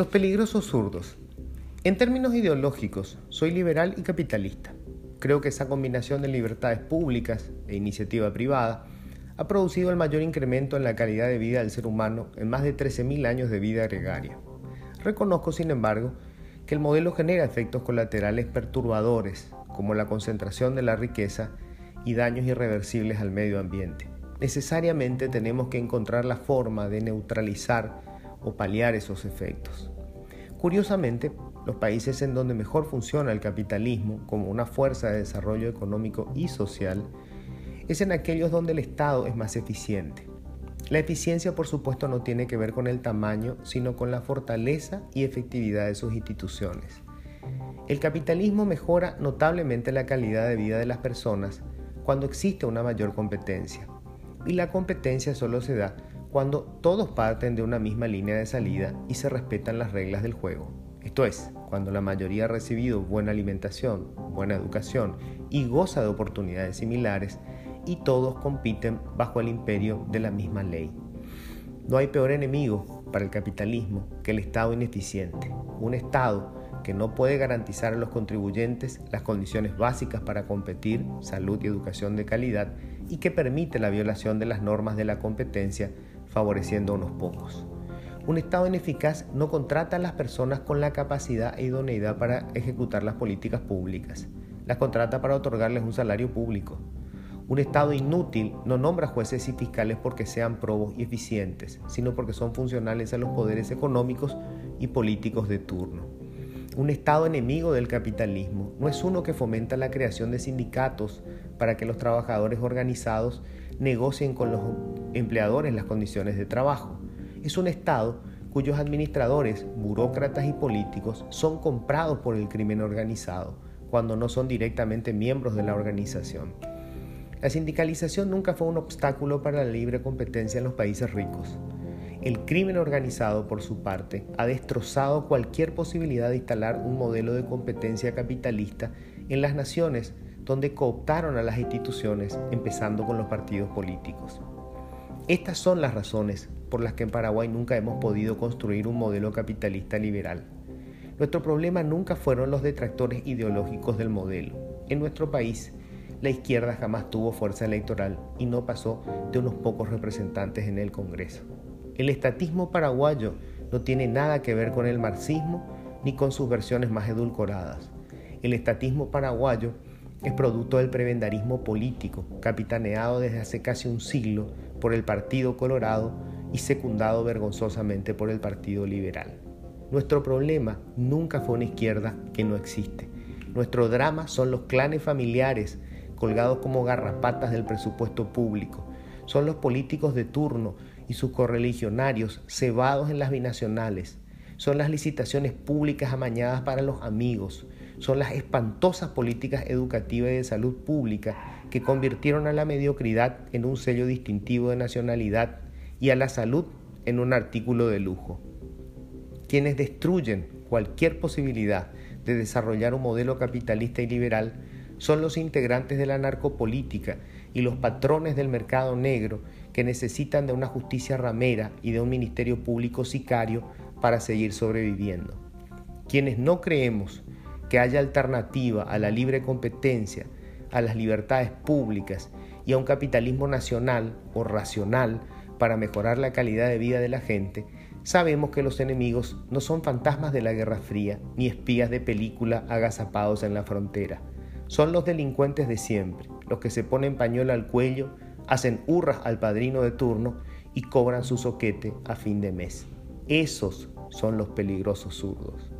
Los peligrosos zurdos. En términos ideológicos, soy liberal y capitalista. Creo que esa combinación de libertades públicas e iniciativa privada ha producido el mayor incremento en la calidad de vida del ser humano en más de 13.000 años de vida gregaria. Reconozco, sin embargo, que el modelo genera efectos colaterales perturbadores, como la concentración de la riqueza y daños irreversibles al medio ambiente. Necesariamente tenemos que encontrar la forma de neutralizar o paliar esos efectos. Curiosamente, los países en donde mejor funciona el capitalismo como una fuerza de desarrollo económico y social es en aquellos donde el Estado es más eficiente. La eficiencia, por supuesto, no tiene que ver con el tamaño, sino con la fortaleza y efectividad de sus instituciones. El capitalismo mejora notablemente la calidad de vida de las personas cuando existe una mayor competencia. Y la competencia solo se da cuando todos parten de una misma línea de salida y se respetan las reglas del juego. Esto es, cuando la mayoría ha recibido buena alimentación, buena educación y goza de oportunidades similares y todos compiten bajo el imperio de la misma ley. No hay peor enemigo para el capitalismo que el Estado ineficiente, un Estado que no puede garantizar a los contribuyentes las condiciones básicas para competir, salud y educación de calidad, y que permite la violación de las normas de la competencia favoreciendo a unos pocos. Un Estado ineficaz no contrata a las personas con la capacidad e idoneidad para ejecutar las políticas públicas. Las contrata para otorgarles un salario público. Un Estado inútil no nombra jueces y fiscales porque sean probos y eficientes, sino porque son funcionales a los poderes económicos y políticos de turno. Un Estado enemigo del capitalismo no es uno que fomenta la creación de sindicatos para que los trabajadores organizados negocien con los empleadores las condiciones de trabajo. Es un Estado cuyos administradores, burócratas y políticos son comprados por el crimen organizado cuando no son directamente miembros de la organización. La sindicalización nunca fue un obstáculo para la libre competencia en los países ricos. El crimen organizado, por su parte, ha destrozado cualquier posibilidad de instalar un modelo de competencia capitalista en las naciones donde cooptaron a las instituciones, empezando con los partidos políticos. Estas son las razones por las que en Paraguay nunca hemos podido construir un modelo capitalista liberal. Nuestro problema nunca fueron los detractores ideológicos del modelo. En nuestro país, la izquierda jamás tuvo fuerza electoral y no pasó de unos pocos representantes en el Congreso. El estatismo paraguayo no tiene nada que ver con el marxismo ni con sus versiones más edulcoradas. El estatismo paraguayo es producto del prebendarismo político, capitaneado desde hace casi un siglo por el Partido Colorado y secundado vergonzosamente por el Partido Liberal. Nuestro problema nunca fue una izquierda que no existe. Nuestro drama son los clanes familiares colgados como garrapatas del presupuesto público. Son los políticos de turno y sus correligionarios cebados en las binacionales. Son las licitaciones públicas amañadas para los amigos son las espantosas políticas educativas y de salud pública que convirtieron a la mediocridad en un sello distintivo de nacionalidad y a la salud en un artículo de lujo. Quienes destruyen cualquier posibilidad de desarrollar un modelo capitalista y liberal son los integrantes de la narcopolítica y los patrones del mercado negro que necesitan de una justicia ramera y de un ministerio público sicario para seguir sobreviviendo. Quienes no creemos que haya alternativa a la libre competencia, a las libertades públicas y a un capitalismo nacional o racional para mejorar la calidad de vida de la gente, sabemos que los enemigos no son fantasmas de la Guerra Fría ni espías de película agazapados en la frontera. Son los delincuentes de siempre, los que se ponen pañuelo al cuello, hacen hurras al padrino de turno y cobran su soquete a fin de mes. Esos son los peligrosos zurdos.